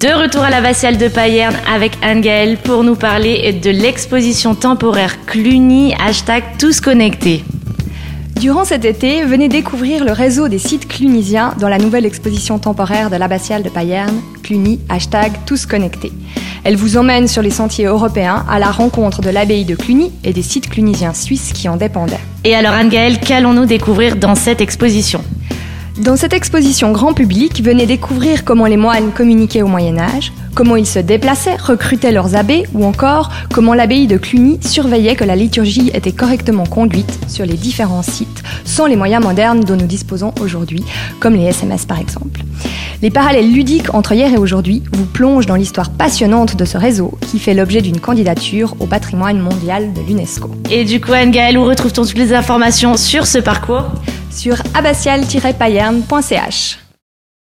De retour à l'abbatiale de Payerne avec Anne-Gaëlle pour nous parler de l'exposition temporaire Cluny, hashtag tous connectés. Durant cet été, venez découvrir le réseau des sites clunisiens dans la nouvelle exposition temporaire de l'abbatiale de Payerne, Cluny, hashtag tous connectés. Elle vous emmène sur les sentiers européens à la rencontre de l'abbaye de Cluny et des sites clunisiens suisses qui en dépendaient. Et alors Anne-Gaëlle, qu'allons-nous découvrir dans cette exposition? Dans cette exposition grand public, venez découvrir comment les moines communiquaient au Moyen Âge, comment ils se déplaçaient, recrutaient leurs abbés ou encore comment l'abbaye de Cluny surveillait que la liturgie était correctement conduite sur les différents sites sans les moyens modernes dont nous disposons aujourd'hui, comme les SMS par exemple. Les parallèles ludiques entre hier et aujourd'hui vous plongent dans l'histoire passionnante de ce réseau qui fait l'objet d'une candidature au patrimoine mondial de l'UNESCO. Et du coup, Anne-Gaëlle, où retrouve-t-on toutes les informations sur ce parcours? Sur abbatial-payerne.ch.